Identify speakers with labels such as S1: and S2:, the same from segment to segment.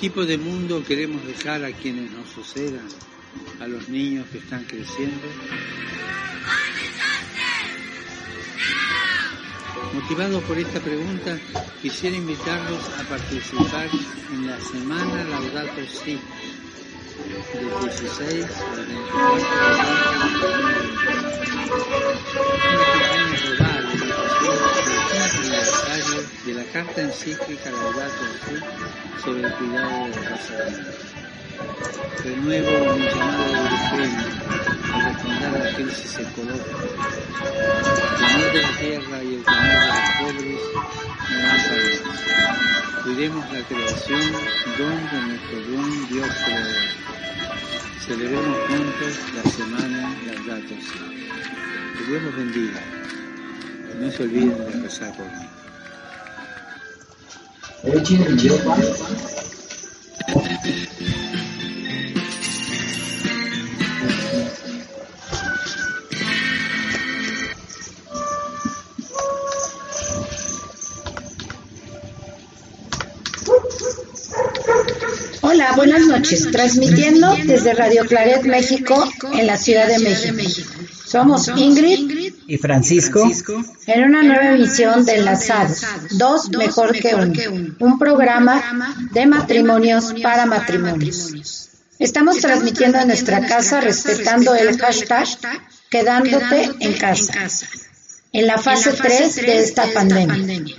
S1: Tipo de mundo queremos dejar a quienes nos sucedan, a los niños que están creciendo? Motivado por esta pregunta, quisiera invitarlos a participar en la Semana Laudato Si, del 16 al 24 de de de la Carta Encíclica Laudato Si sobre el cuidado de la raza humana. Renuevo mi llamado urgente a responder a la crisis ecológica. El amor de la tierra y el clamor de los pobres no van a Cuidemos la creación, don de nuestro buen Dios creador. Celebremos juntos la semana Laudato Si. Que Dios los bendiga. No se olviden de rezar por mí.
S2: Hola, buenas noches. Transmitiendo desde Radio Claret México en la Ciudad de México. Somos Ingrid
S3: y Francisco.
S2: En una nueva emisión de Enlazados, dos mejor que uno, un. programa de matrimonios para matrimonios. Estamos transmitiendo en nuestra casa respetando el hashtag quedándote en casa, en la fase 3 de esta pandemia.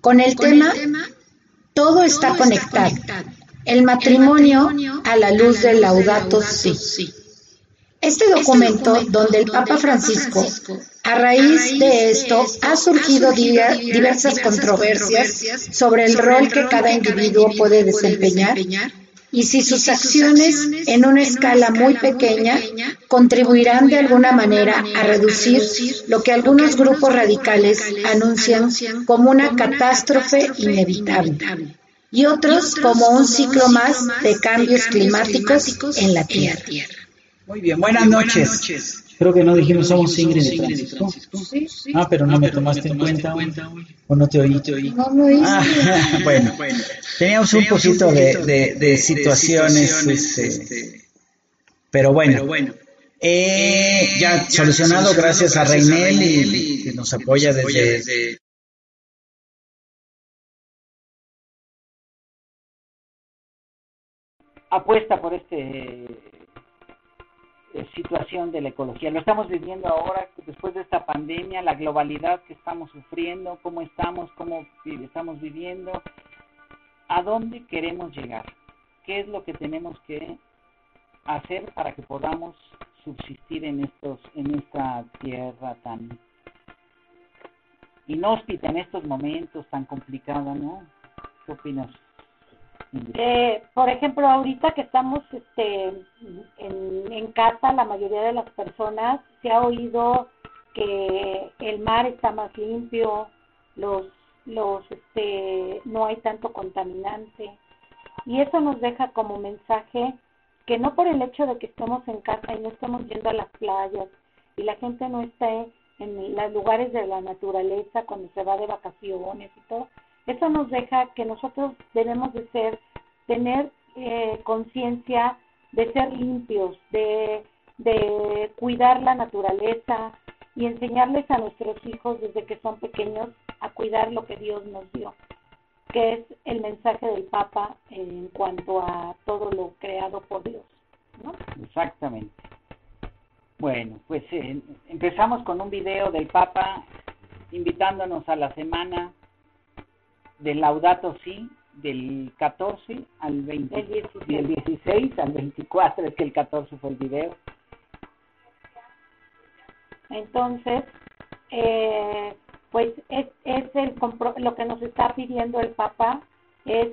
S2: Con el tema Todo está conectado. El matrimonio a la luz del Laudato Si. Este documento, donde el Papa Francisco, a raíz de esto, ha surgido diver- diversas controversias sobre el rol que cada individuo puede desempeñar y si sus acciones en una escala muy pequeña contribuirán de alguna manera a reducir lo que algunos grupos radicales anuncian como una catástrofe inevitable y otros como un ciclo más de cambios climáticos en la Tierra.
S3: Muy bien, buenas noches. Creo que no dijimos somos Ingrid y Francisco. Ah, pero no me tomaste en cuenta. o no te oí.
S2: No lo hice.
S3: Ah, bueno, teníamos un poquito de, de- de situaciones, este, pero bueno, eh, ya solucionado gracias a Reinel y que nos apoya desde
S4: apuesta por este situación de la ecología. Lo estamos viviendo ahora después de esta pandemia, la globalidad que estamos sufriendo, cómo estamos, cómo estamos viviendo, a dónde queremos llegar, qué es lo que tenemos que hacer para que podamos subsistir en estos en esta tierra tan inhóspita en estos momentos tan complicada, ¿no? ¿Qué opinas?
S5: Eh, por ejemplo, ahorita que estamos este, en, casa, la mayoría de las personas se ha oído que el mar está más limpio, los, los, este, no hay tanto contaminante. Y eso nos deja como mensaje que no por el hecho de que estemos en casa y no estemos yendo a las playas y la gente no esté en los lugares de la naturaleza cuando se va de vacaciones y todo, eso nos deja que nosotros debemos de ser, tener eh, conciencia de ser limpios, de, de cuidar la naturaleza y enseñarles a nuestros hijos desde que son pequeños a cuidar lo que Dios nos dio, que es el mensaje del Papa en cuanto a todo lo creado por Dios. ¿no?
S4: Exactamente. Bueno, pues eh, empezamos con un video del Papa invitándonos a la semana del Laudato Si del 14 al 20,
S5: El 16.
S4: del 16 al 24, es que el 14 fue el video.
S5: Entonces, eh, pues es, es el lo que nos está pidiendo el Papa es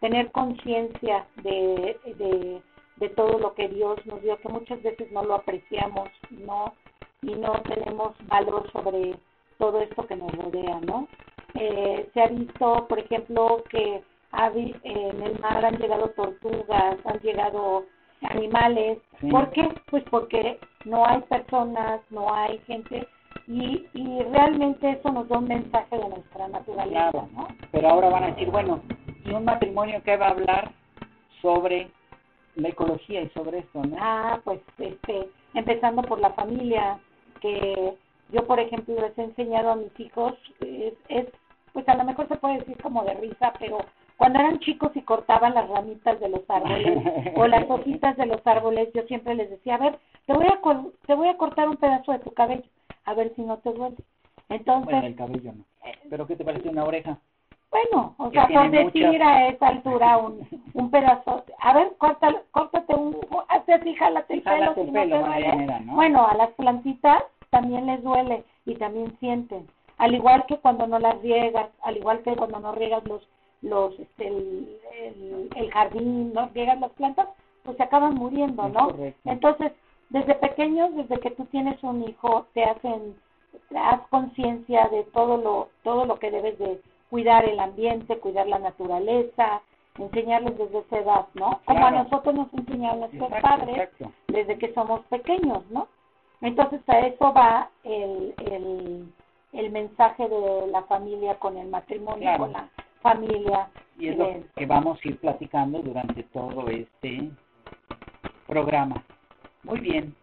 S5: tener conciencia de, de, de todo lo que Dios nos dio, que muchas veces no lo apreciamos, no y no tenemos valor sobre todo esto que nos rodea, ¿no? Eh, se ha visto, por ejemplo, que ha habi- en el mar han llegado tortugas, han llegado animales.
S4: Sí.
S5: ¿Por qué? Pues porque no hay personas, no hay gente y, y realmente eso nos da un mensaje de nuestra naturaleza,
S4: Claro.
S5: ¿no?
S4: Pero ahora van a decir, bueno, ¿y un matrimonio que va a hablar sobre la ecología y sobre esto, no?
S5: Ah, pues este, empezando por la familia, que yo por ejemplo les he enseñado a mis hijos, es, es, pues a lo mejor se puede decir como de risa, pero cuando eran chicos y cortaban las ramitas de los árboles o las hojitas de los árboles, yo siempre les decía, a ver, te voy a, te voy a cortar un pedazo de tu cabello, a ver si no te duele. Entonces,
S4: Bueno, el cabello no. ¿Pero qué te parece una oreja?
S5: Bueno, o sea, por decir
S4: muchas-
S5: a esa altura un, un pedazo. A ver, córtate un, hazte así, jálate el
S4: Jálate
S5: pelo,
S4: el
S5: si no te duele. Bueno, a las plantitas también les duele y también sienten. Al igual que cuando no las riegas, al igual que cuando no riegas los, los, este, el, el, el jardín, no riegas las plantas, pues se acaban muriendo, ¿no?
S4: correcto.
S5: Entonces, desde pequeños, desde que tú tienes un hijo, te hacen, te haz conciencia de todo lo, todo lo que debes de cuidar el ambiente, cuidar la naturaleza, enseñarles desde esa edad, ¿no? Como a nosotros nos enseñaron nuestros
S4: Exacto,
S5: padres
S4: exacto.
S5: desde que somos pequeños, ¿no? Entonces a eso va el, el, el mensaje de la familia con el matrimonio,
S4: Claro.
S5: con la familia.
S4: Y es lo que vamos a ir platicando durante todo este programa. Muy bien.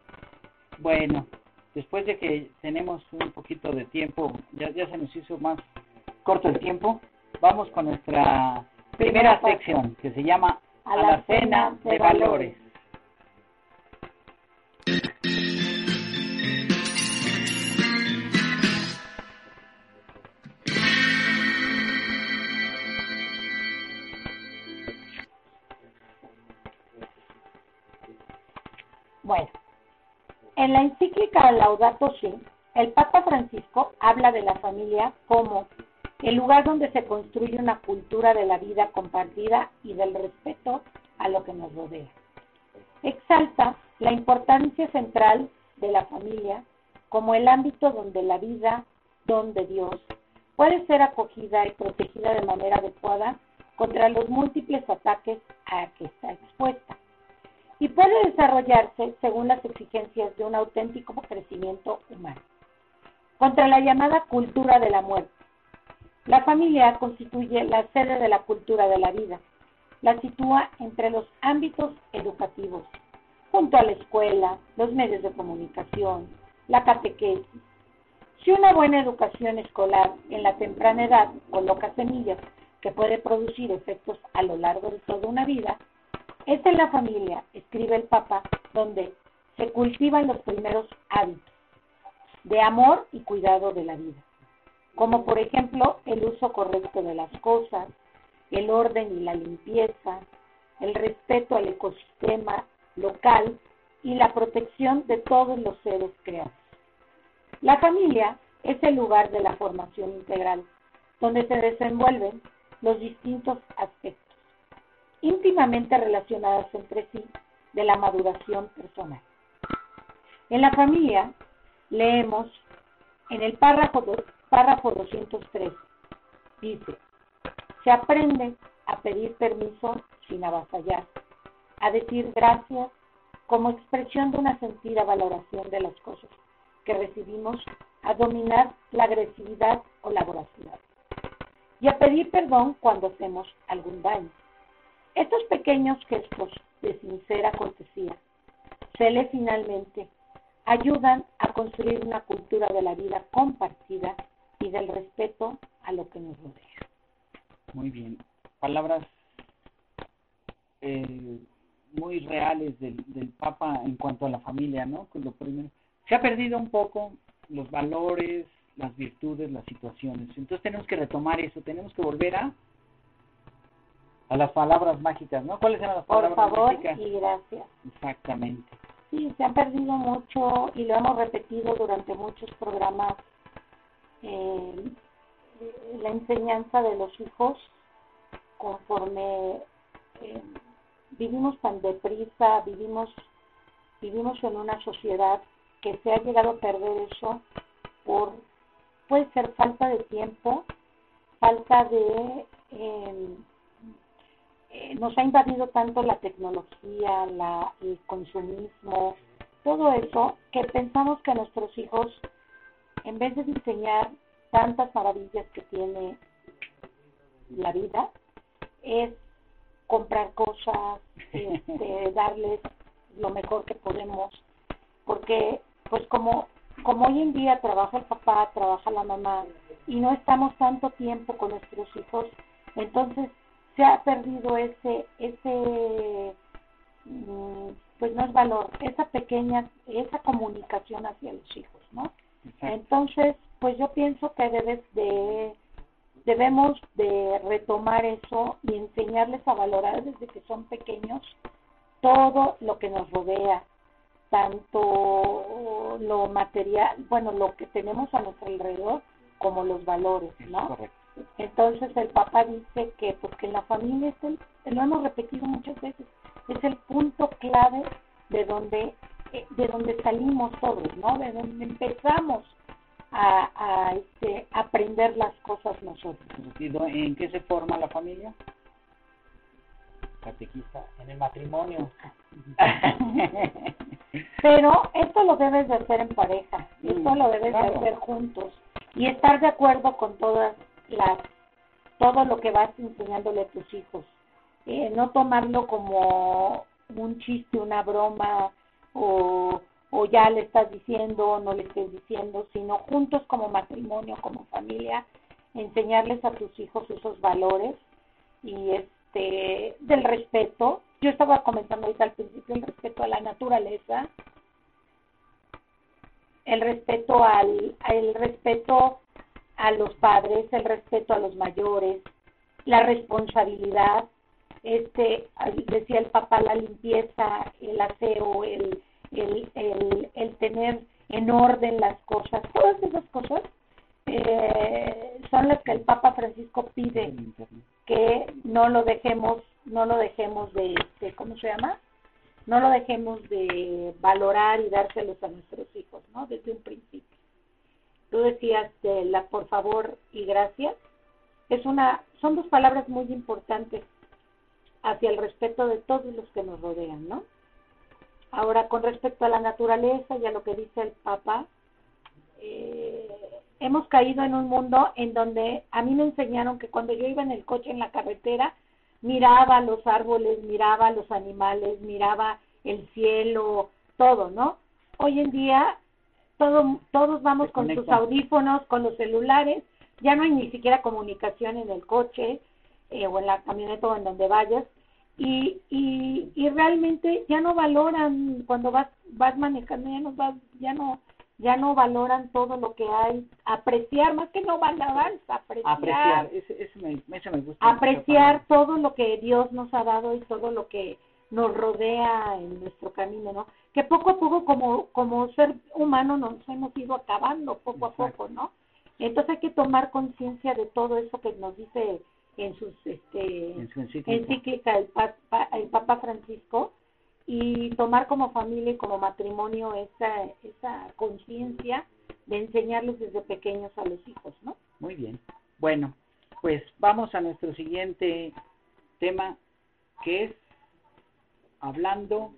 S4: Bueno, después de que tenemos un poquito de tiempo, ya, ya se nos hizo más corto el tiempo, vamos con nuestra primera sección que se llama A la cena de valores.
S5: En la encíclica Laudato Si, el Papa Francisco habla de la familia como el lugar donde se construye una cultura de la vida compartida y del respeto a lo que nos rodea. Exalta la importancia central de la familia como el ámbito donde la vida, donde Dios, puede ser acogida y protegida de manera adecuada contra los múltiples ataques a que está expuesta y puede desarrollarse según las exigencias de un auténtico crecimiento humano. Contra la llamada cultura de la muerte. La familia constituye la sede de la cultura de la vida. La sitúa entre los ámbitos educativos, junto a la escuela, los medios de comunicación, la catequesis. Si una buena educación escolar en la temprana edad coloca semillas que puede producir efectos a lo largo de toda una vida, es en la familia, escribe el Papa, donde se cultivan los primeros hábitos de amor y cuidado de la vida, como por ejemplo el uso correcto de las cosas, el orden y la limpieza, el respeto al ecosistema local y la protección de todos los seres creados. La familia es el lugar de la formación integral, donde se desenvuelven los distintos aspectos, íntimamente relacionados entre sí, de la maduración personal. En la familia leemos en el párrafo, párrafo 203, dice, se aprende a pedir permiso sin avasallar, a decir gracias como expresión de una sentida valoración de las cosas que recibimos, a dominar la agresividad o la voracidad y a pedir perdón cuando hacemos algún daño. Estos pequeños gestos de sincera cortesía, se le finalmente, ayudan a construir una cultura de la vida compartida y del respeto a lo que nos rodea.
S4: Muy bien. Palabras eh, muy reales del, del Papa en cuanto a la familia, ¿no? Lo primero. Se ha perdido un poco los valores, las virtudes, las situaciones. Entonces tenemos que retomar eso, tenemos que volver a a las palabras mágicas, ¿no? ¿Cuáles eran las palabras
S5: Por favor
S4: mágicas?
S5: y gracias.
S4: Exactamente.
S5: Sí, se ha perdido mucho y lo hemos repetido durante muchos programas. eh, la enseñanza de los hijos conforme eh, vivimos tan deprisa, vivimos vivimos en una sociedad que se ha llegado a perder eso por puede ser falta de tiempo, falta de eh, eh, nos ha invadido tanto la tecnología, la, el consumismo, todo eso, que pensamos que a nuestros hijos, en vez de enseñar tantas maravillas que tiene la vida, es comprar cosas, este, darles lo mejor que podemos, porque pues como como hoy en día trabaja el papá, trabaja la mamá y no estamos tanto tiempo con nuestros hijos, entonces se ha perdido ese ese mm, pues no es valor, esa pequeña esa comunicación hacia los hijos, ¿no?
S4: Exacto.
S5: Entonces, pues yo pienso que debes de debemos de retomar eso y enseñarles a valorar desde que son pequeños todo lo que nos rodea, tanto lo material, bueno, lo que tenemos a nuestro alrededor, como los valores, ¿no?
S4: Correcto.
S5: Entonces el Papa dice que pues que la familia es el, lo hemos repetido muchas veces, es el punto clave de donde eh, de donde salimos todos, ¿no? De donde empezamos a, a este, aprender las cosas nosotros.
S4: ¿Y do- ¿En qué se forma la familia? Catequista, en el matrimonio.
S5: Pero esto lo debes de hacer en pareja,
S4: Mm,
S5: esto lo debes
S4: claro.
S5: de hacer juntos y estar de acuerdo con todas las todo lo que vas enseñándole a tus hijos. Eh, no tomarlo como un chiste, una broma o, o ya le estás diciendo o no le estés diciendo, sino juntos como matrimonio, como familia, enseñarles a tus hijos esos valores y este del respeto. Yo estaba comentando ahorita al principio el respeto a la naturaleza, el respeto al el respeto a los padres, el respeto a los mayores, la responsabilidad, este decía el papá la limpieza, el aseo, el el, el, el tener en orden las cosas, todas esas cosas eh, son las que el Papa Francisco pide que no lo dejemos, no lo dejemos de, de, ¿cómo se llama? No lo dejemos de valorar y dárselos a nuestros hijos, ¿no? Desde un principio. Tú decías de la por favor y gracias. Es una, son dos palabras muy importantes hacia el respeto de todos los que nos rodean, ¿no? Ahora, con respecto a la naturaleza y a lo que dice el Papa, eh, hemos caído en un mundo en donde a mí me enseñaron que cuando yo iba en el coche en la carretera, miraba los árboles, miraba los animales, miraba el cielo, todo, ¿no? Hoy en día todo, todos vamos con sus audífonos, con los celulares, ya no hay ni siquiera comunicación en el coche eh, o en la camioneta o en donde vayas y, y, y realmente ya no valoran cuando vas vas manejando ya no vas ya no ya no valoran todo lo que hay apreciar más que no valorar apreciar
S4: Apreciar, ese, ese me, ese me gusta.
S5: apreciar todo lo que Dios nos ha dado y todo lo que nos rodea en nuestro camino, ¿no? Que poco a poco como como ser humano nos hemos ido acabando poco a
S4: Exacto.
S5: poco, ¿no? Entonces hay que tomar conciencia de todo eso que nos dice en sus este
S4: En su encíclica.
S5: encíclica el, pa- pa- el Papa Francisco y tomar como familia y como matrimonio esa esa conciencia de enseñarles desde pequeños a los hijos, ¿no?
S4: Muy bien. Bueno, pues vamos a nuestro siguiente tema, que es hablando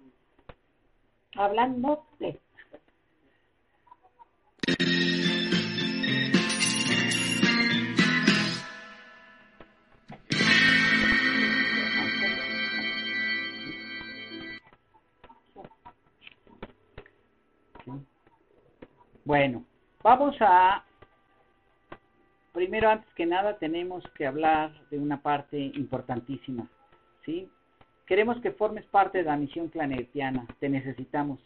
S5: Hablando de
S4: Bueno, vamos a... Primero, antes que nada, tenemos que hablar de una parte importantísima, ¿sí? Queremos que formes parte de la misión planetiana, te necesitamos,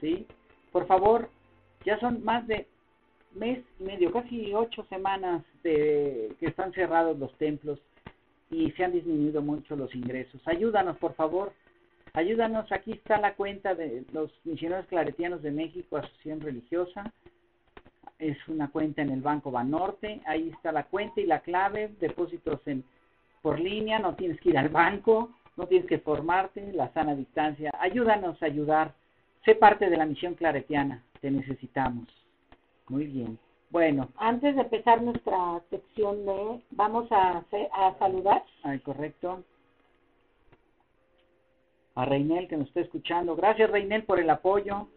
S4: ¿sí? Por favor, ya son más de mes y medio, casi ocho semanas de que están cerrados los templos y se han disminuido mucho los ingresos. Ayúdanos, por favor, ayúdanos. Aquí está la cuenta de los misioneros claretianos de México, Asociación Religiosa. Es una cuenta en el Banco Banorte. Ahí está la cuenta y la clave. Depósitos en por línea. No tienes que ir al banco. No tienes que formarte. La sana distancia. Ayúdanos a ayudar. Sé parte de la misión claretiana. Te necesitamos. Muy bien. Bueno,
S5: antes de empezar nuestra sección de vamos a hacer- a saludar
S4: Ay, correcto. A Reinel que nos está escuchando. Gracias Reinel por el apoyo.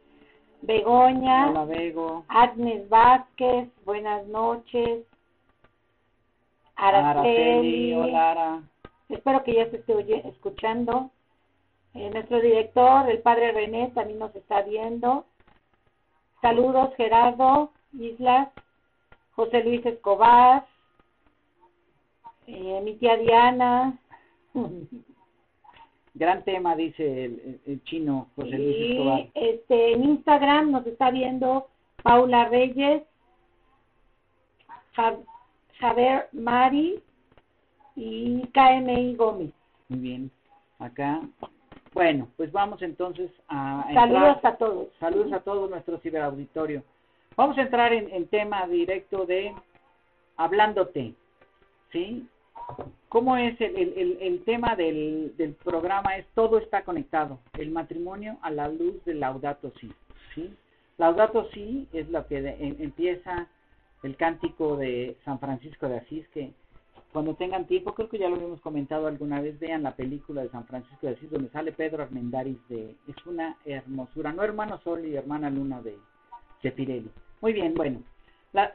S5: Begoña,
S4: Hola Bego.
S5: Agnes Vázquez, buenas noches. Araceli,
S4: Hola Ara.
S5: Espero que ya se esté oye- escuchando. Eh, nuestro director, el padre René, también nos está viendo. Saludos, Gerardo Islas, José Luis Escobar, eh, mi tía Diana.
S4: Gran tema, dice el, chino José Luis
S5: Y
S4: Escobar.
S5: este, en Instagram nos está viendo Paula Reyes, Ja- Javier Mari y KMI Gómez.
S4: Muy bien. Acá. Bueno, pues vamos entonces a,
S5: Saludos
S4: entrar-
S5: a todos.
S4: Saludos a todo nuestro ciberauditorio. Vamos a entrar en, en tema directo de hablándote, ¿sí? ¿Cómo es el, el, el, tema del, del programa? Es todo está conectado. El matrimonio a la luz de Laudato Si, ¿sí? Laudato Si es lo que de- em- empieza el cántico de San Francisco de Asís, que cuando tengan tiempo, creo que ya lo habíamos comentado alguna vez, vean la película de San Francisco de Asís, donde sale Pedro Armendáriz de, es una hermosura, no hermano Sol y hermana Luna de, Pirelli. Muy bien, bueno, la,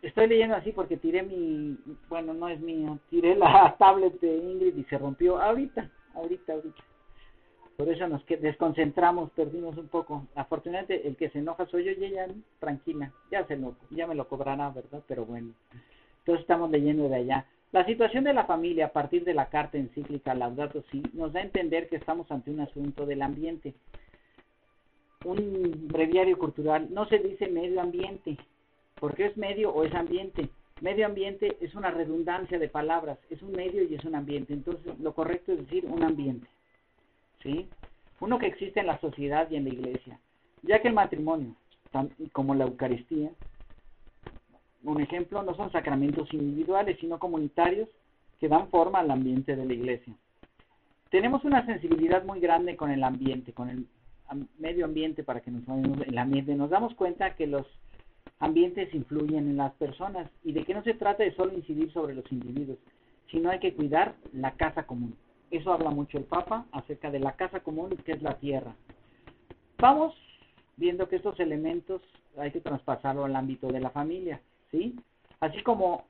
S4: estoy leyendo así porque tiré mi, bueno, no es mío, tiré la tablet de Ingrid y se rompió ahorita, ahorita, ahorita. Por eso nos desconcentramos, perdimos un poco. Afortunadamente el que se enoja soy yo y ella tranquila, ya se lo, ya me lo cobrará, ¿verdad? Pero bueno. Entonces estamos leyendo de allá. La situación de la familia a partir de la carta encíclica Laudato Si nos da a entender que estamos ante un asunto del ambiente. Un breviario cultural no se dice medio ambiente, porque es medio o es ambiente. Medio ambiente es una redundancia de palabras, es un medio y es un ambiente. Entonces lo correcto es decir un ambiente. ¿Sí? Uno que existe en la sociedad y en la iglesia. Ya que el matrimonio, como la Eucaristía, un ejemplo, no son sacramentos individuales, sino comunitarios que dan forma al ambiente de la iglesia. Tenemos una sensibilidad muy grande con el ambiente, con el medio ambiente, para que nos el ambiente. Nos damos cuenta que los ambientes influyen en las personas y de que no se trata de solo incidir sobre los individuos, sino hay que cuidar la casa común. Eso habla mucho el Papa acerca de la casa común que es la tierra. Vamos viendo que estos elementos hay que traspasarlo al ámbito de la familia, ¿sí? Así como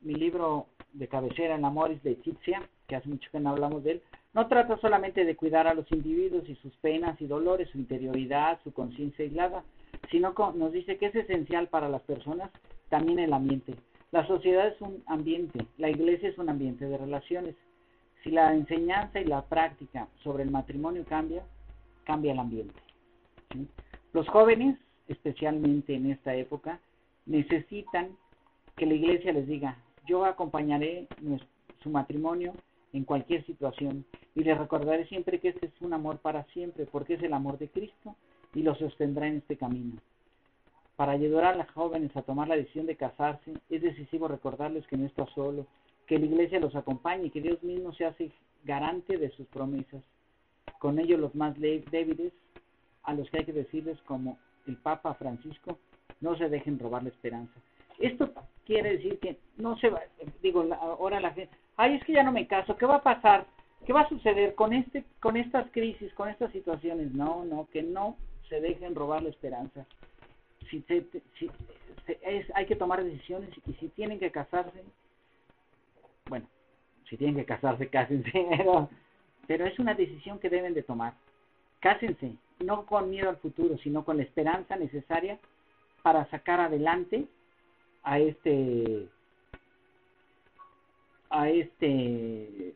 S4: mi libro de cabecera, El Amoris de Titia, que hace mucho que no hablamos de él, no trata solamente de cuidar a los individuos y sus penas y dolores, su interioridad, su conciencia aislada, sino co- nos dice que es esencial para las personas también el ambiente. La sociedad es un ambiente, la iglesia es un ambiente de relaciones. Si la enseñanza y la práctica sobre el matrimonio cambia, cambia el ambiente. Los jóvenes, especialmente en esta época, necesitan que la iglesia les diga, yo acompañaré su matrimonio en cualquier situación y les recordaré siempre que este es un amor para siempre, porque es el amor de Cristo y lo sostendrá en este camino. Para ayudar a las jóvenes a tomar la decisión de casarse, es decisivo recordarles que no está solo, que la iglesia los acompañe y que Dios mismo se hace garante de sus promesas. Con ello los más le- débiles, a los que hay que decirles como el Papa Francisco, no se dejen robar la esperanza. Esto quiere decir que no se va, digo, ahora la gente, ay, es que ya no me caso, ¿qué va a pasar? ¿Qué va a suceder con este con estas crisis, con estas situaciones? No, no, que no se dejen robar la esperanza. Si, si es, hay que tomar decisiones y si tienen que casarse, bueno, si tienen que casarse, cásense, pero, pero es una decisión que deben de tomar. Cásense, no con miedo al futuro, sino con la esperanza necesaria para sacar adelante a este a este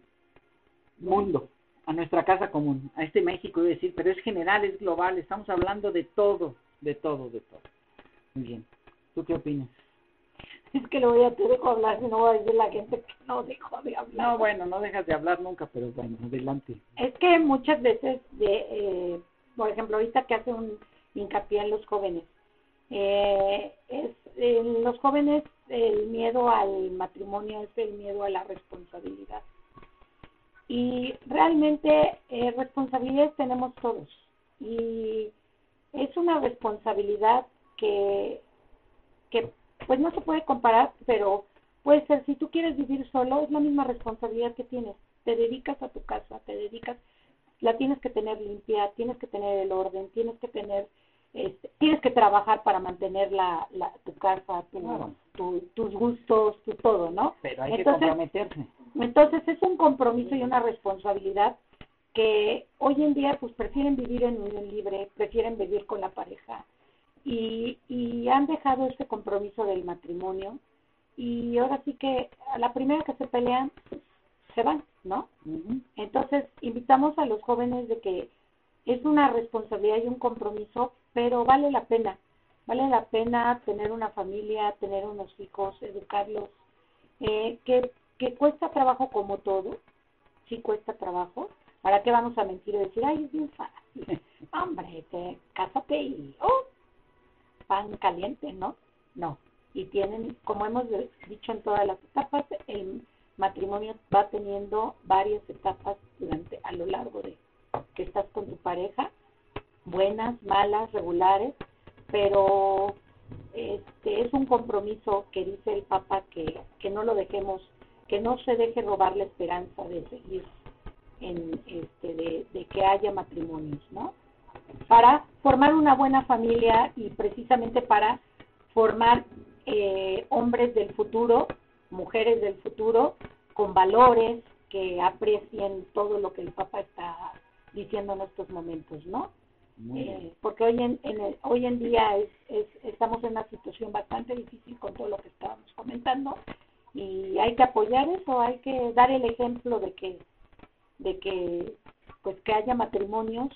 S4: mundo, a nuestra casa común, a este México, iba a decir, pero es general, es global, estamos hablando de todo, de todo, de todo. Muy bien. ¿Tú qué opinas?
S5: Es que lo voy a te dejo hablar, si no va a decir la gente que no dejo de hablar.
S4: No, bueno, no dejas de hablar nunca, pero bueno, adelante.
S5: Es que muchas veces, de, eh, por ejemplo, ahorita que hace un hincapié en los jóvenes, eh, es en los jóvenes el miedo al matrimonio es el miedo a la responsabilidad. Y realmente eh, responsabilidades tenemos todos. Y es una responsabilidad que, que pues no se puede comparar, pero puede ser, si tú quieres vivir solo, es la misma responsabilidad que tienes. Te dedicas a tu casa, te dedicas, la tienes que tener limpia, tienes que tener el orden, tienes que tener, este, tienes que trabajar para mantener la, la, tu casa, tu,
S4: Claro.
S5: tu- tus gustos, tu todo, ¿no?
S4: Pero hay que comprometerse.
S5: entonces es un compromiso y una responsabilidad que hoy en día pues prefieren vivir en unión libre, prefieren vivir con la pareja y, y han dejado este compromiso del matrimonio y ahora sí que a la primera que se pelean se van, ¿no? Entonces invitamos a los jóvenes de que es una responsabilidad y un compromiso, pero vale la pena, vale la pena tener una familia, tener unos hijos, educarlos, eh, que, que cuesta trabajo como todo, sí cuesta trabajo. ¿Para qué vamos a mentir y decir, ay, es bien fácil? Hombre, te, cásate y, oh, pan caliente, ¿no? No. Y tienen, como hemos dicho en todas las etapas, el matrimonio va teniendo varias etapas durante, a lo largo de que estás con tu pareja, buenas, malas, regulares, pero este es un compromiso que dice el Papa que, que no lo dejemos, que no se deje robar la esperanza de seguir en este de, de que haya matrimonios, ¿no? Para formar una buena familia y precisamente para formar eh, hombres del futuro, mujeres del futuro, con valores que aprecien todo lo que el Papa está diciendo en estos momentos, ¿no? Eh, porque hoy en, en el- hoy en día es, es- estamos en una situación bastante difícil con todo lo que estábamos comentando y hay que apoyar eso, hay que dar el ejemplo de que de que pues que haya matrimonios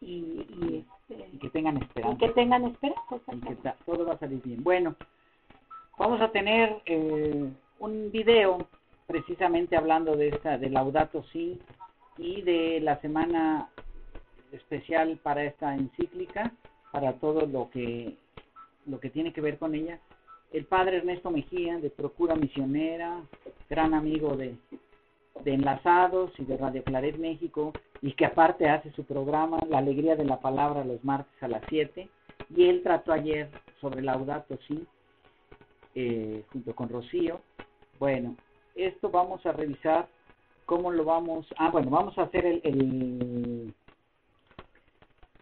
S5: y, y, este,
S4: Y que tengan
S5: y
S4: esperanza.
S5: que tengan esperanza.
S4: y que todo va a salir bien. Bueno, vamos a tener eh, un video precisamente hablando de esta de Laudato Si y de la semana especial para esta encíclica, para todo lo que lo que tiene que ver con ella. El padre Ernesto Mejía de Procura Misionera, gran amigo de de Enlazados y de Radio Claret México y que aparte hace su programa La Alegría de la Palabra los martes a las 7 y él trató ayer sobre Laudato Si eh, junto con Rocío. Bueno, esto vamos a revisar cómo lo vamos, ah bueno, vamos a hacer el,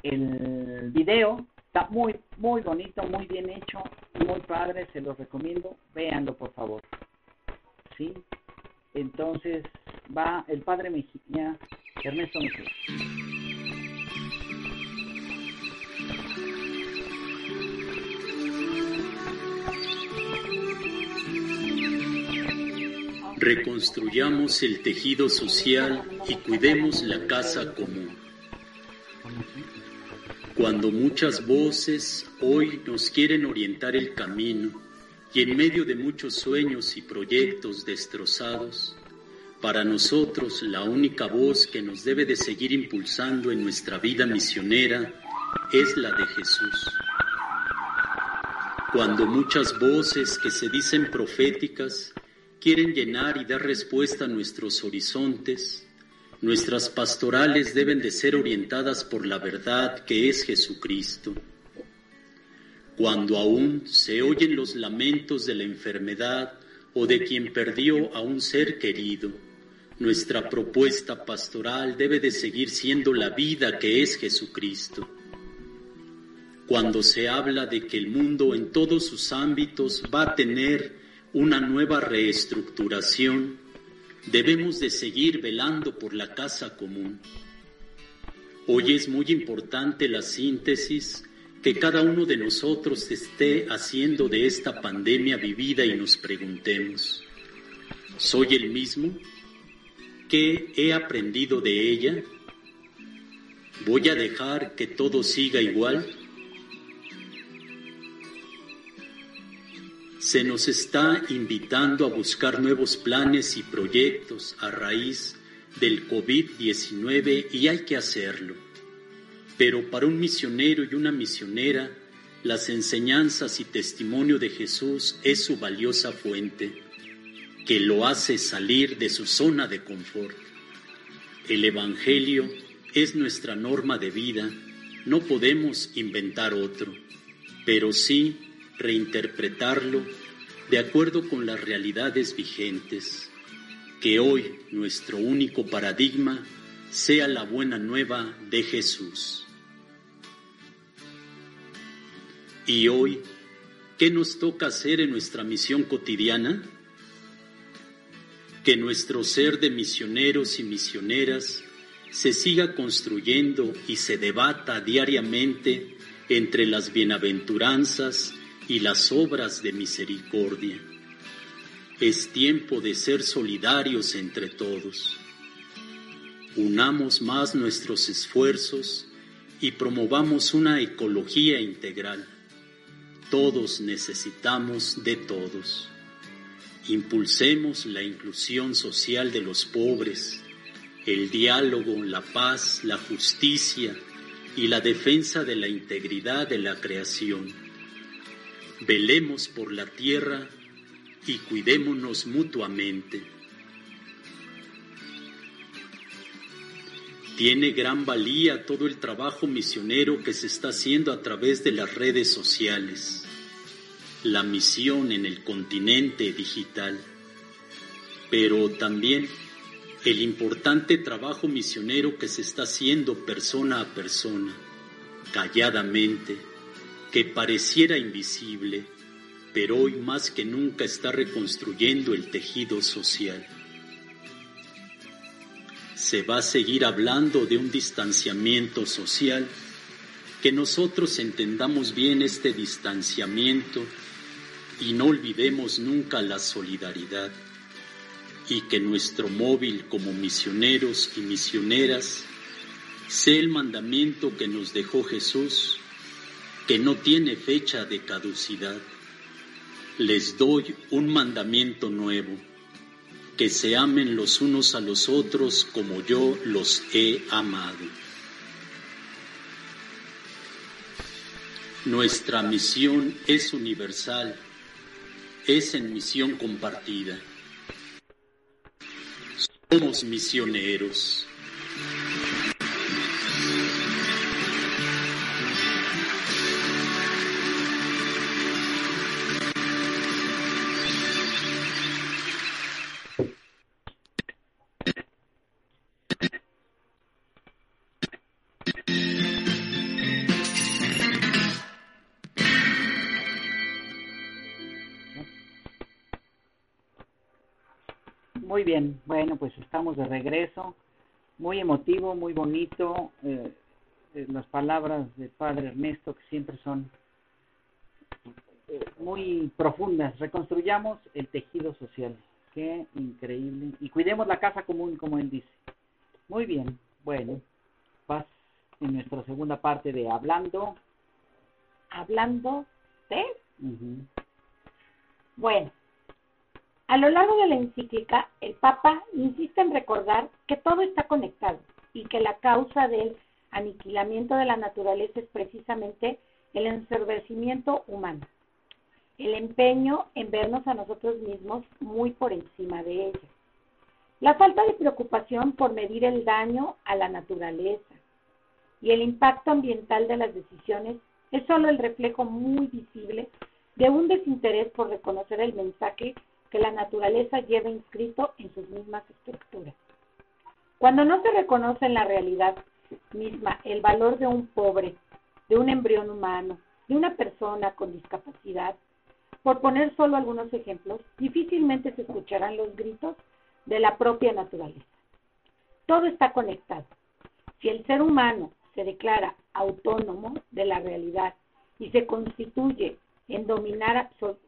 S4: el, video, está muy, muy bonito, muy bien hecho, muy padre, se los recomiendo, véanlo por favor. ¿Sí? Entonces va el padre Mejía, Ernesto.
S6: Reconstruyamos el tejido social y cuidemos la casa común. Cuando muchas voces hoy nos quieren orientar el camino y en medio de muchos sueños y proyectos destrozados, para nosotros la única voz que nos debe de seguir impulsando en nuestra vida misionera es la de Jesús. Cuando muchas voces que se dicen proféticas quieren llenar y dar respuesta a nuestros horizontes, nuestras pastorales deben de ser orientadas por la verdad que es Jesucristo. Cuando aún se oyen los lamentos de la enfermedad o de quien perdió a un ser querido, nuestra propuesta pastoral debe de seguir siendo la vida que es Jesucristo. Cuando se habla de que el mundo en todos sus ámbitos va a tener una nueva reestructuración, debemos de seguir velando por la casa común. Hoy es muy importante la síntesis que cada uno de nosotros esté haciendo de esta pandemia vivida y nos preguntemos, ¿soy el mismo? ¿Qué he aprendido de ella? ¿Voy a dejar que todo siga igual? Se nos está invitando a buscar nuevos planes y proyectos a raíz del COVID-19 y hay que hacerlo. Pero para un misionero y una misionera, las enseñanzas y testimonio de Jesús es su valiosa fuente que lo hace salir de su zona de confort. El Evangelio es nuestra norma de vida, no podemos inventar otro, pero sí reinterpretarlo de acuerdo con las realidades vigentes. Que hoy nuestro único paradigma sea la buena nueva de Jesús. Y hoy, ¿qué nos toca hacer en nuestra misión cotidiana? que nuestro ser de misioneros y misioneras se siga construyendo y se debata diariamente entre las bienaventuranzas y las obras de misericordia. Es tiempo de ser solidarios entre todos. Unamos más nuestros esfuerzos y promovamos una ecología integral. Todos necesitamos de todos. Impulsemos la inclusión social de los pobres, el diálogo, la paz, la justicia y la defensa de la integridad de la creación. Velemos por la tierra y cuidémonos mutuamente. Tiene gran valía todo el trabajo misionero que se está haciendo a través de las redes sociales la misión en el continente digital, pero también el importante trabajo misionero que se está haciendo persona a persona, calladamente, que pareciera invisible, pero hoy más que nunca está reconstruyendo el tejido social. Se va a seguir hablando de un distanciamiento social, que nosotros entendamos bien este distanciamiento y no olvidemos nunca la solidaridad y que nuestro móvil como misioneros y misioneras sea el mandamiento que nos dejó Jesús, que no tiene fecha de caducidad. Les doy un mandamiento nuevo, que se amen los unos a los otros como yo los he amado. Nuestra misión es universal es en misión compartida. Somos misioneros.
S4: Muy bien, bueno, pues estamos de regreso. Muy emotivo, muy bonito. Eh, eh, las palabras del Padre Ernesto que siempre son eh, muy profundas. Reconstruyamos el tejido social. Qué increíble. Y cuidemos la casa común, como él dice. Muy bien, bueno, vas en nuestra segunda parte de hablando.
S5: Hablando de... Bueno, a lo largo de la encíclica, el Papa insiste en recordar que todo está conectado y que la causa del aniquilamiento de la naturaleza es precisamente el ensorbecimiento humano, el empeño en vernos a nosotros mismos muy por encima de ella, la falta de preocupación por medir el daño a la naturaleza y el impacto ambiental de las decisiones es solo el reflejo muy visible de un desinterés por reconocer el mensaje que la naturaleza lleva inscrito en sus mismas estructuras. Cuando no se reconoce en la realidad misma el valor de un pobre, de un embrión humano, de una persona con discapacidad, por poner solo algunos ejemplos, difícilmente se escucharán los gritos de la propia naturaleza. Todo está conectado. Si el ser humano se declara autónomo de la realidad y se constituye en,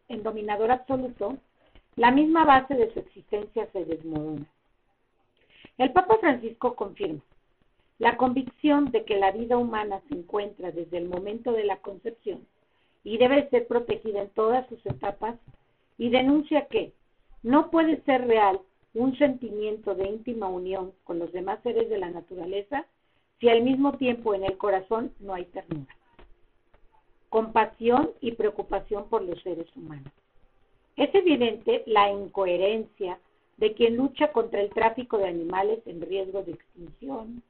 S5: en dominador absoluto, la misma base de su existencia se desmorona. El Papa Francisco confirma la convicción de que la vida humana se encuentra desde el momento de la concepción y debe ser protegida en todas sus etapas y denuncia que no puede ser real un sentimiento de íntima unión con los demás seres de la naturaleza si al mismo tiempo en el corazón no hay ternura, compasión y preocupación por los seres humanos. Es evidente la incoherencia de quien lucha contra el tráfico de animales en riesgo de extinción,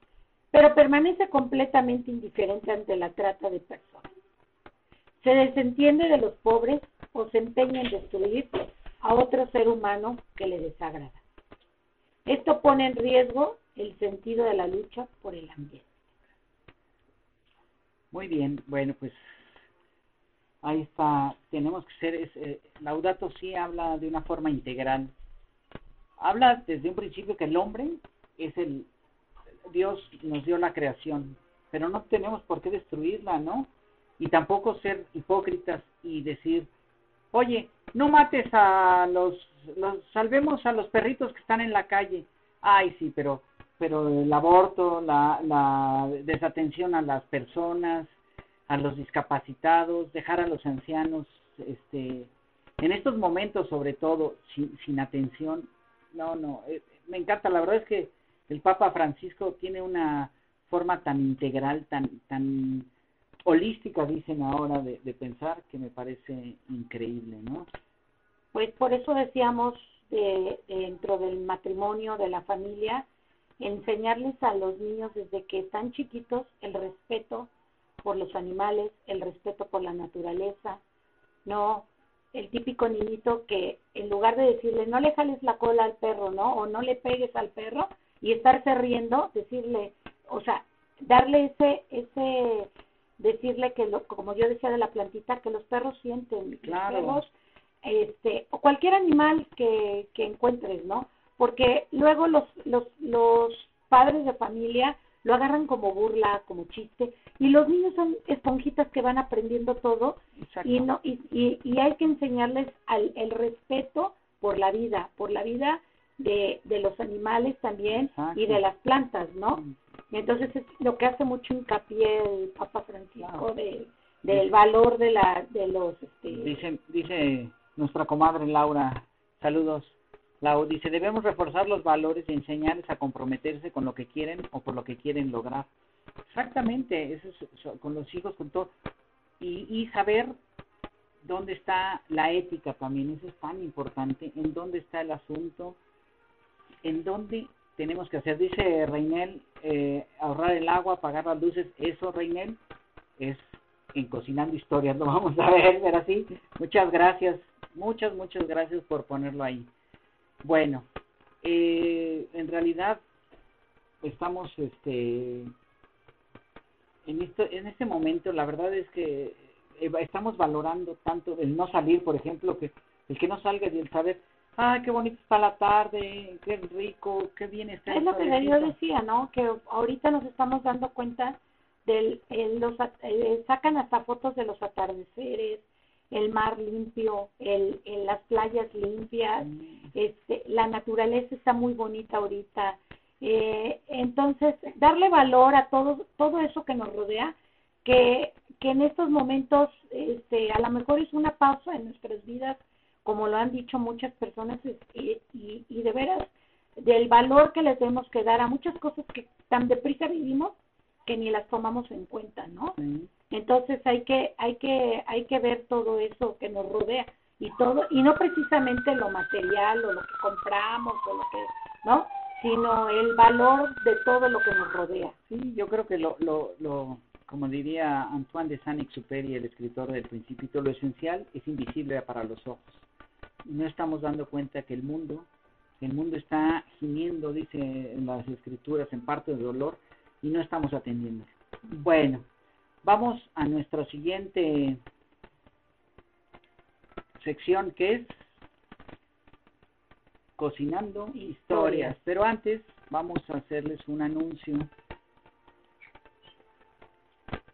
S5: pero permanece completamente indiferente ante la trata de personas. Se desentiende de los pobres o se empeña en destruir a otro ser humano que le desagrada. Esto pone en riesgo el sentido de la lucha por el ambiente.
S4: Muy bien, bueno, pues ahí está, tenemos que ser, eh, Laudato sí habla de una forma integral. Habla desde un principio que el hombre es el, Dios nos dio la creación, pero no tenemos por qué destruirla, ¿no? Y tampoco ser hipócritas y decir, oye, no mates a los, los, salvemos a los perritos que están en la calle. Ay, sí, pero pero el aborto, la, la desatención a las personas, a los discapacitados, dejar a los ancianos, este, en estos momentos sobre todo, sin, sin atención, no, no, eh, me encanta, la verdad es que el Papa Francisco tiene una forma tan integral, tan, tan holística, dicen ahora, de, de pensar, que me parece increíble, ¿no?
S5: Pues por eso decíamos de, dentro del matrimonio, de la familia, enseñarles a los niños desde que están chiquitos el respeto por los animales, el respeto por la naturaleza, no el típico niñito que en lugar de decirle no le jales la cola al perro, ¿no? O no le pegues al perro y estarse riendo, decirle, o sea, darle ese ese decirle que lo, como yo decía de la plantita que los perros sienten,
S4: claro.
S5: los perros este o cualquier animal que que encuentres, ¿no? porque luego los, los, los padres de familia lo agarran como burla, como chiste, y los niños son esponjitas que van aprendiendo todo y no y, y, y, hay que enseñarles al, el respeto por la vida, por la vida de, de los animales también y de las plantas, ¿no? Entonces es lo que hace mucho hincapié el Papa Francisco de, del valor de la de los este...
S4: dice dice nuestra comadre Laura saludos la dice, debemos reforzar los valores y enseñarles a comprometerse con lo que quieren o por lo que quieren lograr. Exactamente, eso es, con los hijos, con todo. Y, y saber dónde está la ética también, eso es tan importante, en dónde está el asunto, en dónde tenemos que hacer. Dice Reinel, eh, ahorrar el agua, apagar las luces, eso Reinel es en Cocinando Historias, lo vamos a ver, ver así. Muchas gracias, muchas, muchas gracias por ponerlo ahí. Bueno, eh, en realidad estamos este en esto en este momento la verdad es que eh, estamos valorando tanto el no salir por ejemplo que el que no salga y el saber ah qué bonito está la tarde qué rico qué bien está
S5: es lo que yo decía no que ahorita nos estamos dando cuenta del los eh, sacan hasta fotos de los atardeceres el mar limpio, el, el las playas limpias,
S4: Mm.
S5: este, la naturaleza está muy bonita ahorita. Eh, entonces, darle valor a todo, todo eso que nos rodea, que, que en estos momentos este, a lo mejor es una pausa en nuestras vidas, como lo han dicho muchas personas, y, y de veras, del valor que les debemos que dar a muchas cosas que tan deprisa vivimos que ni las tomamos en cuenta, ¿no?
S4: Sí.
S5: Entonces hay que hay que hay que ver todo eso que nos rodea y todo y no precisamente lo material o lo que compramos o lo que, ¿no? Sino el valor de todo lo que nos rodea.
S4: Sí, yo creo que lo, lo, lo, como diría Antoine de Saint-Exupéry, el escritor del Principito, lo esencial es invisible para los ojos. No estamos dando cuenta que el mundo, el mundo está gimiendo, dice en las escrituras, en parte de dolor, y no estamos atendiendo. Bueno, vamos a nuestra siguiente sección que es cocinando historias. Pero antes vamos a hacerles un anuncio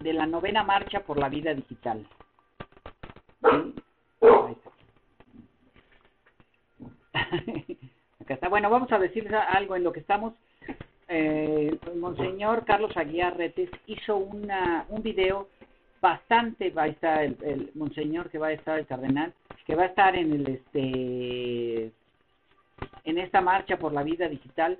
S4: de la novena marcha por la vida digital. Acá está. Bueno, vamos a decirles algo en lo que estamos. Eh, Monseñor Carlos Aguiar Retes hizo una, un video bastante, va a estar el, Monseñor que va a estar el cardenal, que va a estar en el este en esta marcha por la vida digital.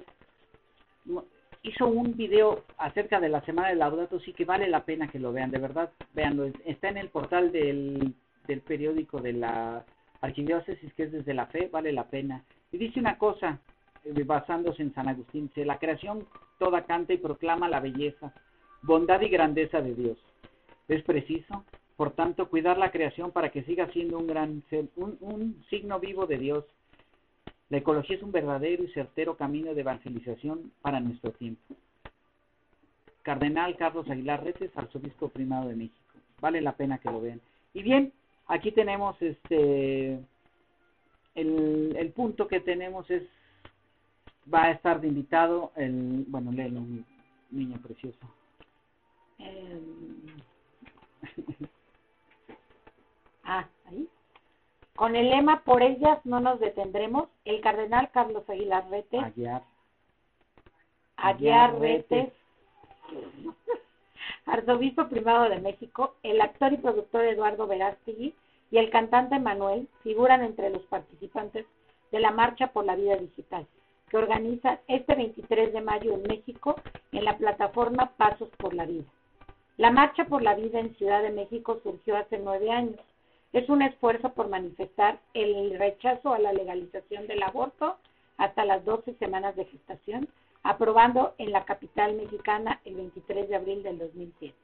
S4: Hizo un video acerca de la semana de Laudato sí que vale la pena que lo vean de verdad veanlo está en el portal del, del periódico de la archidiócesis que es desde la fe vale la pena. Y dice una cosa basándose en San Agustín dice la creación toda canta y proclama la belleza bondad y grandeza de Dios es preciso por tanto cuidar la creación para que siga siendo un gran un, un signo vivo de Dios la ecología es un verdadero y certero camino de evangelización para nuestro tiempo. Cardenal Carlos Aguilar Retes, arzobispo primado de México. Vale la pena que lo vean. Y bien, aquí tenemos este el, el punto que tenemos es va a estar de invitado el bueno léelo mi niño precioso.
S5: Em, ah, ahí. Con el lema Por ellas no nos detendremos, el cardenal Carlos Aguilar Retes,
S4: Aguiar.
S5: Aguiar Retes, arzobispo primado de México, el actor y productor Eduardo Verástegui y el cantante Manuel figuran entre los participantes de la Marcha por la Vida Digital, que organiza este 23 de mayo en México en la plataforma Pasos por la Vida. La Marcha por la Vida en Ciudad de México surgió hace nueve años. Es un esfuerzo por manifestar el rechazo a la legalización del aborto hasta las 12 semanas de gestación, aprobando en la capital mexicana el 23 de abril del 2007.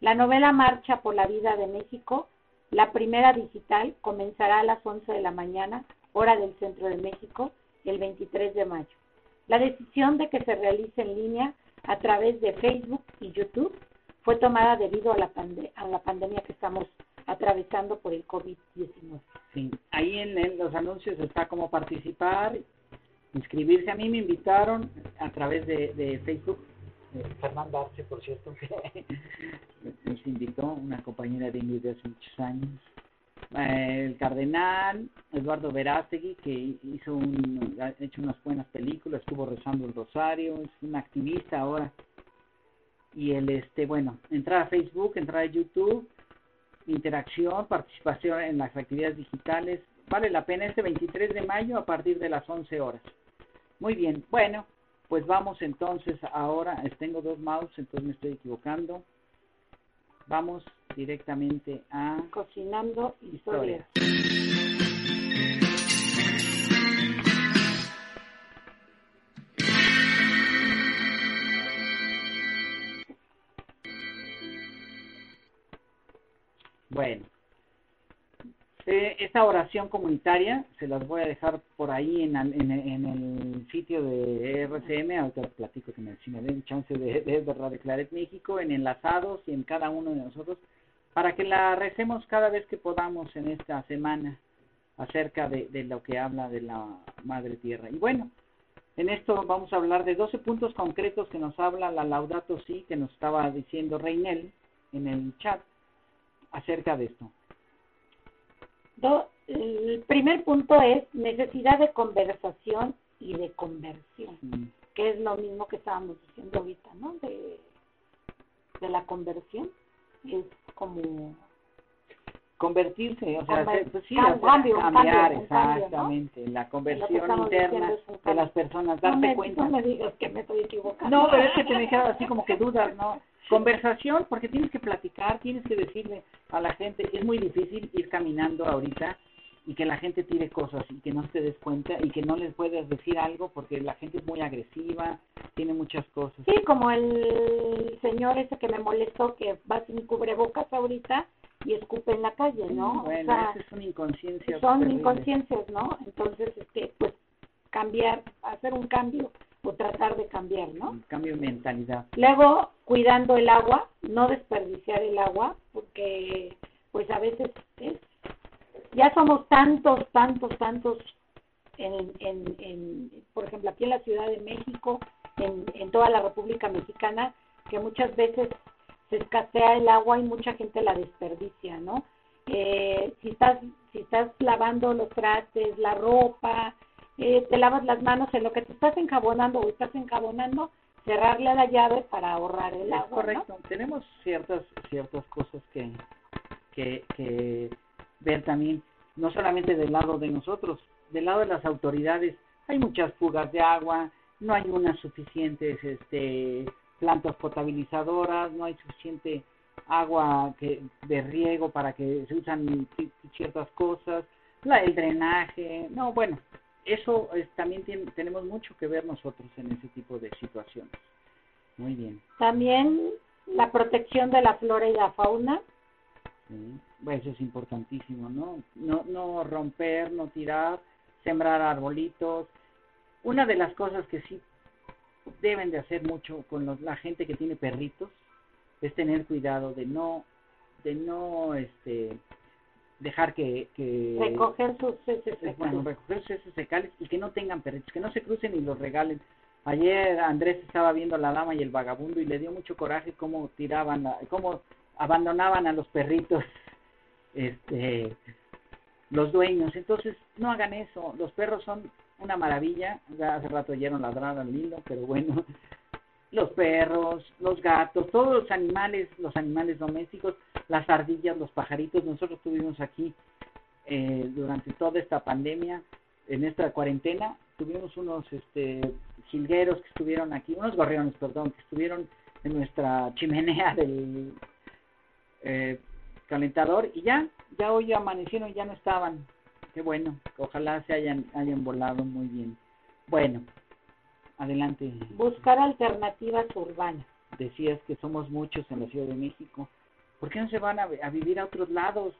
S5: La novela Marcha por la Vida de México, la primera digital, comenzará a las 11 de la mañana, hora del centro de México, el 23 de mayo. La decisión de que se realice en línea a través de Facebook y YouTube fue tomada debido a la, pande- a la pandemia que estamos atravesando por el COVID-19.
S4: Sí, ahí en, los anuncios está cómo participar, inscribirse. A mí me invitaron a través de, de Facebook. eh, Fernanda Arce, por cierto, que nos invitó, una compañera de Ingrid de hace muchos años. Eh, el cardenal Eduardo Verástegui, que hizo un, ha hecho unas buenas películas, estuvo rezando el rosario, es un activista ahora. Y el, este, bueno, entrar a Facebook, entrar a YouTube, interacción, participación en las actividades digitales. Vale la pena este 23 de mayo a partir de las 11 horas. Muy bien, bueno, pues vamos entonces ahora, tengo dos mouse, entonces me estoy equivocando. Vamos directamente a
S5: Cocinando historias.
S4: Bueno, eh, esta oración comunitaria se las voy a dejar por ahí en, en, en el sitio de RCM, ahorita platico que me, si me den chance de, de de Claret México, en enlazados y en cada uno de nosotros, para que la recemos cada vez que podamos en esta semana acerca de, de lo que habla de la Madre Tierra. Y bueno, en esto vamos a hablar de 12 puntos concretos que nos habla la Laudato Si, que nos estaba diciendo Reinel en el chat acerca de esto.
S5: Do- el primer punto es necesidad de conversación y de conversión,
S4: Mm.
S5: que es lo mismo que estábamos diciendo ahorita, ¿no? De, de la conversión. Es como
S4: Convertirse, o sea,
S5: Conver-
S4: pues sí,
S5: cambio,
S4: cambiar, exactamente, la conversión interna de las personas,
S5: no
S4: darte
S5: me,
S4: cuenta.
S5: no me digas que me estoy equivocando.
S4: No, pero es que te deja así como que dudas, ¿no? Conversación, porque tienes que platicar, tienes que decirle a la gente, es muy difícil ir caminando ahorita y que la gente tire cosas y que no te des cuenta y que no les puedes decir algo porque la gente es muy agresiva, tiene muchas cosas.
S5: Sí, como el señor ese que me molestó que va sin cubrebocas ahorita y escupe en la calle, ¿no?
S4: Bueno,
S5: o sea,
S4: es una inconsciencia.
S5: son
S4: terrible.
S5: inconsciencias, ¿no? Entonces, este, pues cambiar, hacer un cambio o tratar de cambiar, ¿no?
S4: Cambio de mentalidad.
S5: Luego, cuidando el agua, no desperdiciar el agua, porque pues a veces es, ya somos tantos, tantos, tantos, en, en, en, por ejemplo, aquí en la Ciudad de México, en, en toda la República Mexicana, que muchas veces se escasea el agua y mucha gente la desperdicia, ¿no? Eh, si estás si estás lavando los trastes, la ropa, eh, te lavas las manos en lo que te estás enjabonando o estás enjabonando, cerrarle la llave para ahorrar el
S4: Es
S5: agua, ¿no?
S4: correcto. Tenemos ciertas ciertas cosas que, que, que ver también, no solamente del lado de nosotros, del lado de las autoridades. Hay muchas fugas de agua, no hay unas suficientes este, plantas potabilizadoras, no hay suficiente agua que, de riego para que se usan ci- ciertas cosas, la, el drenaje, no, bueno, eso es, también tiene- tenemos mucho que ver nosotros en ese tipo de situaciones. Muy bien.
S5: También la protección de la flora y la fauna,
S4: Sí, bueno, eso es importantísimo, ¿no? No, no romper, no tirar, sembrar arbolitos. Una de las cosas que sí deben de hacer mucho con los- la gente que tiene perritos es tener cuidado de no, de no, este, dejar que, que
S5: recoger sus heces
S4: eh, bueno, recoger sus heces y que no tengan perritos, que no se crucen y los regalen. Ayer Andrés estaba viendo La Dama y el Vagabundo y le dio mucho coraje cómo tiraban, a- cómo abandonaban a los perritos, este, los dueños. Entonces, no hagan eso. Los perros son una maravilla. Ya hace rato oyeron ladrar al hilo, pero bueno. Los perros, los gatos, todos los animales, los animales domésticos, las ardillas, los pajaritos. Nosotros tuvimos aquí eh, durante toda esta pandemia, en esta cuarentena, tuvimos unos este, jilgueros que estuvieron aquí, unos gorriones, perdón, que estuvieron en nuestra chimenea del eh, calentador y ya, ya hoy amanecieron y ya no estaban. Qué bueno, ojalá se hayan, hayan volado muy bien. Bueno, adelante.
S5: Buscar alternativas urbanas.
S4: Decías que somos muchos en la Ciudad de México. ¿Por qué no se van a, a vivir a otros lados?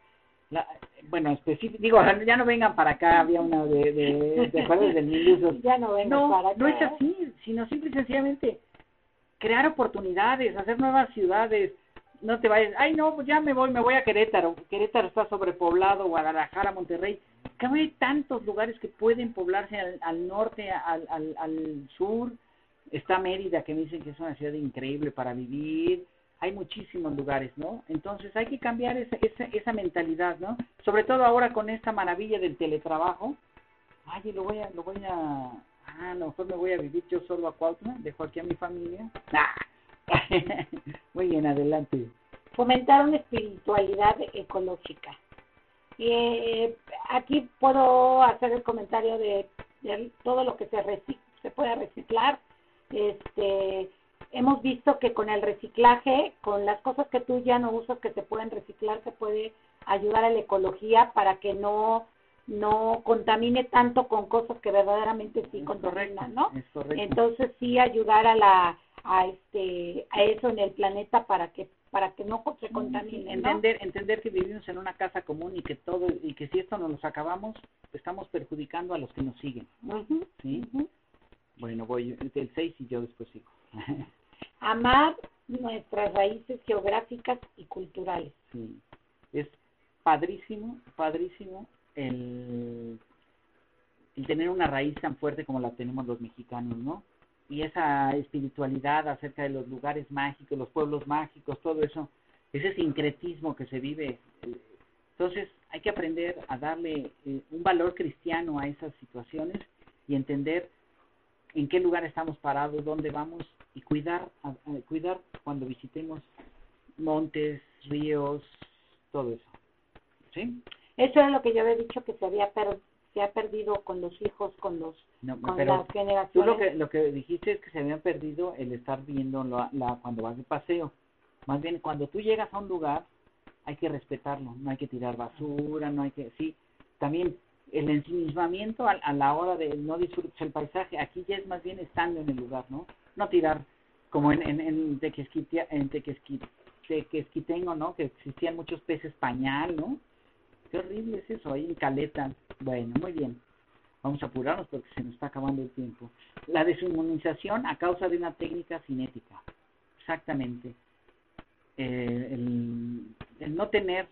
S4: La, bueno, específico, digo, ya no vengan para acá, había una de, de, ¿te acuerdas del Milusos?
S5: Ya no vengas
S4: No,
S5: para acá.
S4: no es así, sino simple y sencillamente crear oportunidades, hacer nuevas ciudades. No te vayas, ay no, pues ya me voy, me voy a Querétaro. Querétaro está sobrepoblado, Guadalajara, Monterrey. Que hay tantos lugares que pueden poblarse al, al norte, al, al, al sur. Está Mérida, que me dicen que es una ciudad increíble para vivir. Hay muchísimos lugares, ¿no? Entonces hay que cambiar esa, esa, esa mentalidad, ¿no? Sobre todo ahora con esta maravilla del teletrabajo. Ay, lo voy a, lo voy a, ah, a lo mejor me voy a vivir yo solo a Cuautla, dejo aquí a mi familia. Ah. Muy bien, adelante.
S5: Fomentar una espiritualidad ecológica. Eh, aquí puedo hacer el comentario de, de todo lo que se se puede reciclar. Este, hemos visto que con el reciclaje, con las cosas que tú ya no usas que se pueden reciclar, se puede ayudar a la ecología para que no no contamine tanto con cosas que verdaderamente sí
S4: Es
S5: contaminan, ¿no? Entonces sí ayudar a la a este a eso en el planeta para que para que no se contamine, ¿no?
S4: entender entender que vivimos en una casa común y que todo y que si esto no los acabamos estamos perjudicando a los que nos siguen. Sí bueno voy el 6 y yo después sigo.
S5: Amar nuestras raíces geográficas y culturales.
S4: sí. Es padrísimo padrísimo el el tener una raíz tan fuerte como la tenemos los mexicanos no y esa espiritualidad acerca de los lugares mágicos los pueblos mágicos todo eso ese sincretismo que se vive eh, Entonces hay que aprender a darle eh, un valor cristiano a esas situaciones y entender en qué lugar estamos parados, dónde vamos y cuidar, cuidar cuando visitemos montes, ríos, todo eso. ¿Sí?
S5: Eso es lo que yo había dicho que se había per- se ha perdido con los hijos, con los
S4: No,
S5: con
S4: pero
S5: las generaciones.
S4: tú lo que, lo que dijiste es que se habían perdido el estar viendo la, la- cuando vas de paseo. Más bien, cuando tú llegas a un lugar, hay que respetarlo, no hay que tirar basura, no hay que, sí, también el ensimismamiento a, a la hora de no disfrutar el paisaje, aquí ya es más bien estando en el lugar, ¿no? No tirar como en, en, en Tequesquitia- en Tequesqui- Tequesquitengo, ¿no? Que existían muchos peces pañal, ¿no? Qué horrible es eso, ahí en Caleta. Bueno, muy bien. Vamos a apurarnos porque se nos está acabando el tiempo. La desinmunización a causa de una técnica cinética. Exactamente. Eh, el, el no tener,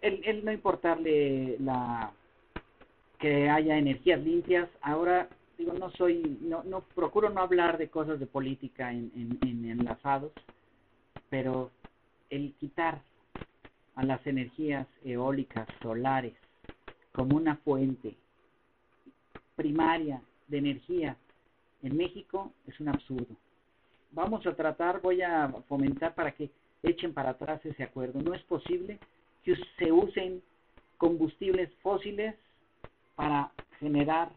S4: el, el no importarle la que haya energías limpias. Ahora, digo, no soy, no, no procuro no hablar de cosas de política en, en, en enlazados, pero el quitar a las energías eólicas, solares, como una fuente primaria de energía en México es un absurdo. Vamos a tratar, voy a fomentar para que echen para atrás ese acuerdo. No es posible que se usen combustibles fósiles para generar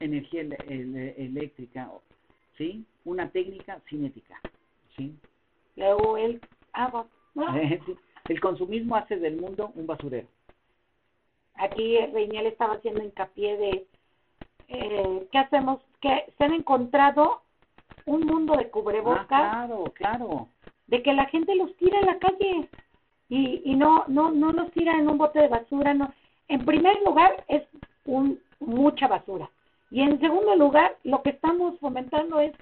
S4: energía eléctrica, ¿sí? Una técnica cinética, ¿sí?
S5: Luego el agua.
S4: Sí. El consumismo hace del mundo un basurero.
S5: Aquí Reiniel estaba haciendo hincapié de eh, qué hacemos, que se han encontrado un mundo de
S4: Ah,
S5: cubrebocas,
S4: claro, claro.
S5: de que la gente los tira en la calle y, y no, no, no los tira en un bote de basura, no. En primer lugar es un, mucha basura. Y en segundo lugar lo que estamos fomentando es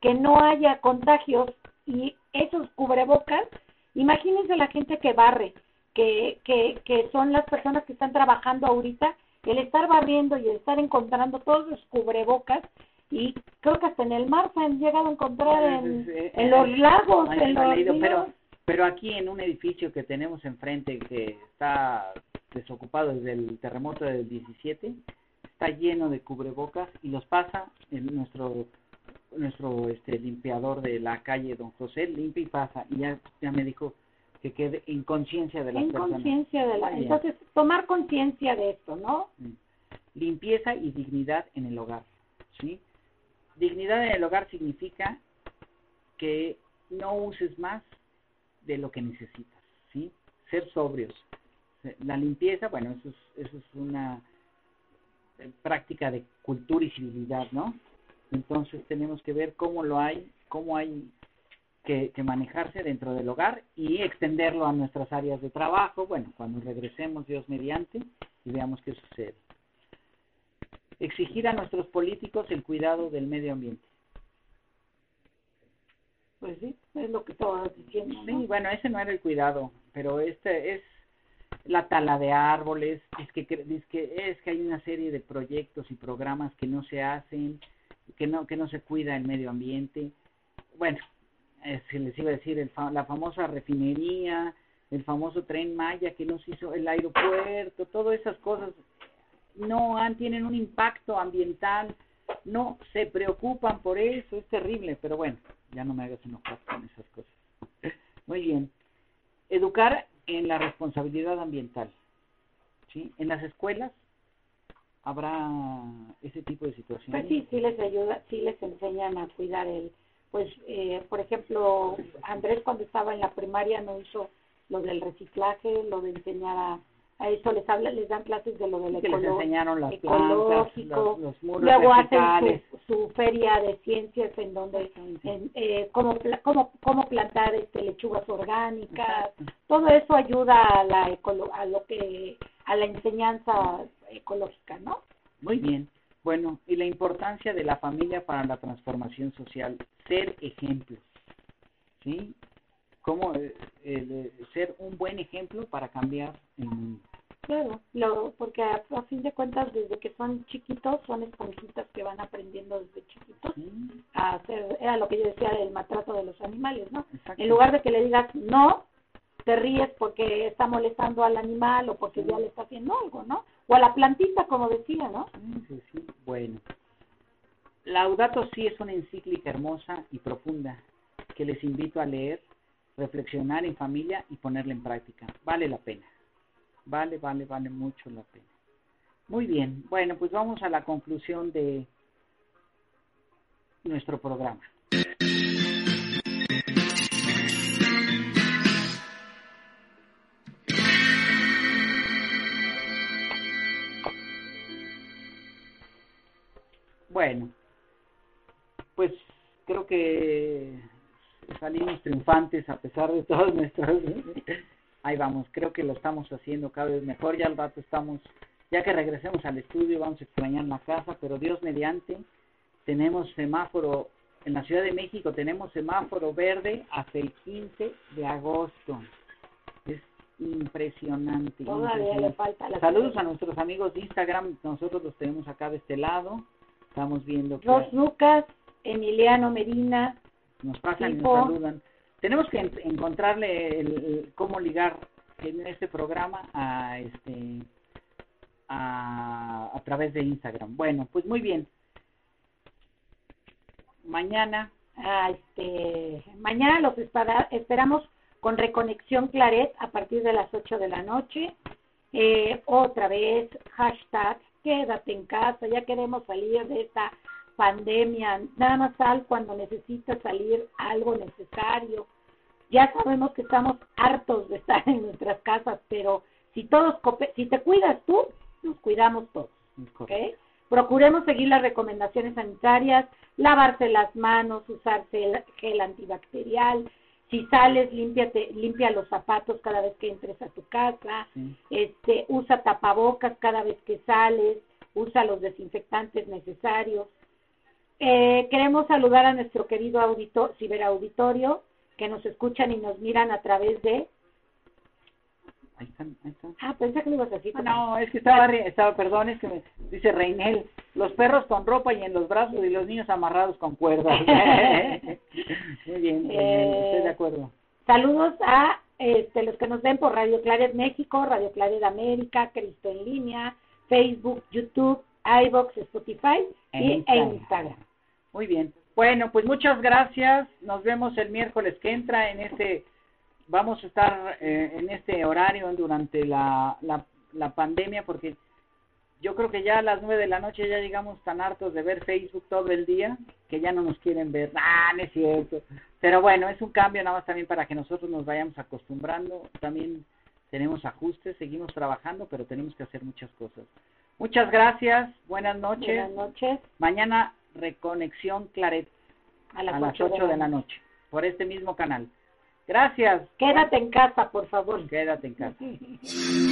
S5: que no haya contagios y esos cubrebocas, imagínense la gente que barre, que, que, que son las personas que están trabajando ahorita, el estar barriendo y el estar encontrando todos los cubrebocas y creo que hasta en el mar se han llegado a encontrar en,
S4: Eh,
S5: en los lagos,
S4: Ay,
S5: en
S4: no he
S5: los
S4: leído, pero, pero aquí en un edificio que tenemos enfrente que está desocupado desde el terremoto del 17, está lleno de cubrebocas y los pasa en nuestro nuestro este limpiador de la calle Don José limpia y pasa. Y ya, ya me dijo que quede en conciencia de
S5: en
S4: personas.
S5: conciencia de la entonces tomar conciencia de esto no
S4: limpieza y dignidad en el hogar, ¿sí? Dignidad en el hogar significa que no uses más de lo que necesitas, ¿sí? Ser sobrios. La limpieza, bueno, eso es, eso es una eh, práctica de cultura y civilidad, ¿no? Entonces tenemos que ver cómo lo hay, cómo hay que, que manejarse dentro del hogar y extenderlo a nuestras áreas de trabajo, bueno, cuando regresemos Dios mediante y veamos qué sucede exigir a nuestros políticos el cuidado del medio ambiente.
S5: pues sí es lo que estabas diciendo ¿no?
S4: Sí, bueno, ese no era el cuidado, pero este es la tala de árboles, es que, es que es que hay una serie de proyectos y programas que no se hacen, que no que no se cuida el medio ambiente. Bueno, eh, se les iba a decir el fa- la famosa refinería, el famoso tren Maya que nos hizo el aeropuerto, todas esas cosas no han, tienen un impacto ambiental, no se preocupan por eso, es terrible, pero bueno, ya no me hagas enojar con esas cosas. Muy bien. Educar en la responsabilidad ambiental. ¿sí? En las escuelas habrá ese tipo de situaciones.
S5: pues sí sí les ayuda sí les enseñan a cuidar el pues eh, por ejemplo Andrés cuando estaba en la primaria no hizo lo del reciclaje lo de enseñar a, a eso les habla les dan clases de lo del
S4: que les
S5: ecolo-
S4: enseñaron las plantas,
S5: ecológico
S4: los, los muros
S5: luego hacen su, su feria de ciencias en donde en, eh, cómo, cómo, cómo plantar este lechugas orgánicas.
S4: Exacto.
S5: todo eso ayuda a la ecolo- a lo que a la enseñanza ecológica no
S4: Muy bien. Bueno, y la importancia de la familia para la transformación social, ser ejemplos, ¿sí? Cómo eh, eh, ser un buen ejemplo para cambiar el mundo.
S5: claro lo porque a, a fin de cuentas desde que son chiquitos son esponjitas que van aprendiendo desde chiquitos a hacer era lo que yo decía del maltrato de los animales no en lugar de que le digas no te ríes porque está molestando al animal o porque ya le está haciendo algo, ¿no? O a la plantita, como decía, ¿no?
S4: Sí, sí. Bueno. Laudato sí es una encíclica hermosa y profunda que les invito a leer, reflexionar en familia y ponerla en práctica. Vale la pena. Vale, vale, vale mucho la pena. Muy bien. Bueno, pues vamos a la conclusión de nuestro programa. Bueno, pues creo que salimos triunfantes a pesar de todos nuestros... Ahí vamos, creo que lo estamos haciendo cada vez mejor, ya al rato estamos, ya que regresemos al estudio vamos a extrañar la casa, pero Dios mediante, tenemos semáforo, en la Ciudad de México tenemos semáforo verde hasta el 15 de agosto. Es impresionante.
S5: Todavía
S4: impresionante.
S5: le falta la
S4: Saludos a nuestros amigos de Instagram, nosotros los tenemos acá de este lado, estamos viendo que
S5: Dos Lucas, Emiliano Medina,
S4: nos pasan y nos saludan. Tenemos que en- encontrarle el, el- cómo ligar en este programa a este a, a través de Instagram. Bueno, pues muy bien. Mañana
S5: ah, este, mañana los espera- esperamos con Reconexión Claret a partir de las 8 de la noche. Eh, otra vez, hashtag, quédate en casa, ya queremos salir de esta pandemia, nada más sal cuando necesitas salir algo necesario. Ya sabemos que estamos hartos de estar en nuestras casas, pero si todos, si te cuidas tú, nos cuidamos todos. ¿ok? Procuremos seguir las recomendaciones sanitarias, lavarse las manos, usar gel, gel antibacterial. Si sales, límpiate, limpia los zapatos cada vez que entres a tu casa.
S4: Sí.
S5: Este, usa tapabocas cada vez que sales, usa los desinfectantes necesarios. Eh, queremos saludar a nuestro querido audito, ciberauditorio que nos escuchan y nos miran a través de...
S4: ahí están, ahí están.
S5: Ah, pensé que lo ibas a decir.
S4: Ah, no, es que estaba, estaba, perdón, es que me dice Reinel, los perros con ropa y en los brazos y los niños amarrados con cuerdas. Muy bien, Reinel,
S5: Eh,
S4: estoy de acuerdo.
S5: Saludos a este, los que nos ven por Radio Claret México, Radio Claret América, Cristo en línea, Facebook, YouTube, iBox, Spotify
S4: E
S5: y, e
S4: Instagram.
S5: Instagram.
S4: Muy bien. Bueno, pues muchas gracias. Nos vemos el miércoles que entra en este. Vamos a estar eh, en este horario durante la, la, la pandemia porque yo creo que ya a las nueve de la noche ya llegamos tan hartos de ver Facebook todo el día que ya no nos quieren ver. Ah, no es cierto. Pero bueno, es un cambio nada más también para que nosotros nos vayamos acostumbrando. También tenemos ajustes, seguimos trabajando, pero tenemos que hacer muchas cosas. Muchas gracias. Buenas noches.
S5: Buenas noches.
S4: Mañana Reconexión Claret
S5: A las,
S4: a las
S5: ocho
S4: 8 de la noche por este mismo canal. Gracias.
S5: Quédate en casa, por favor.
S4: Quédate en casa.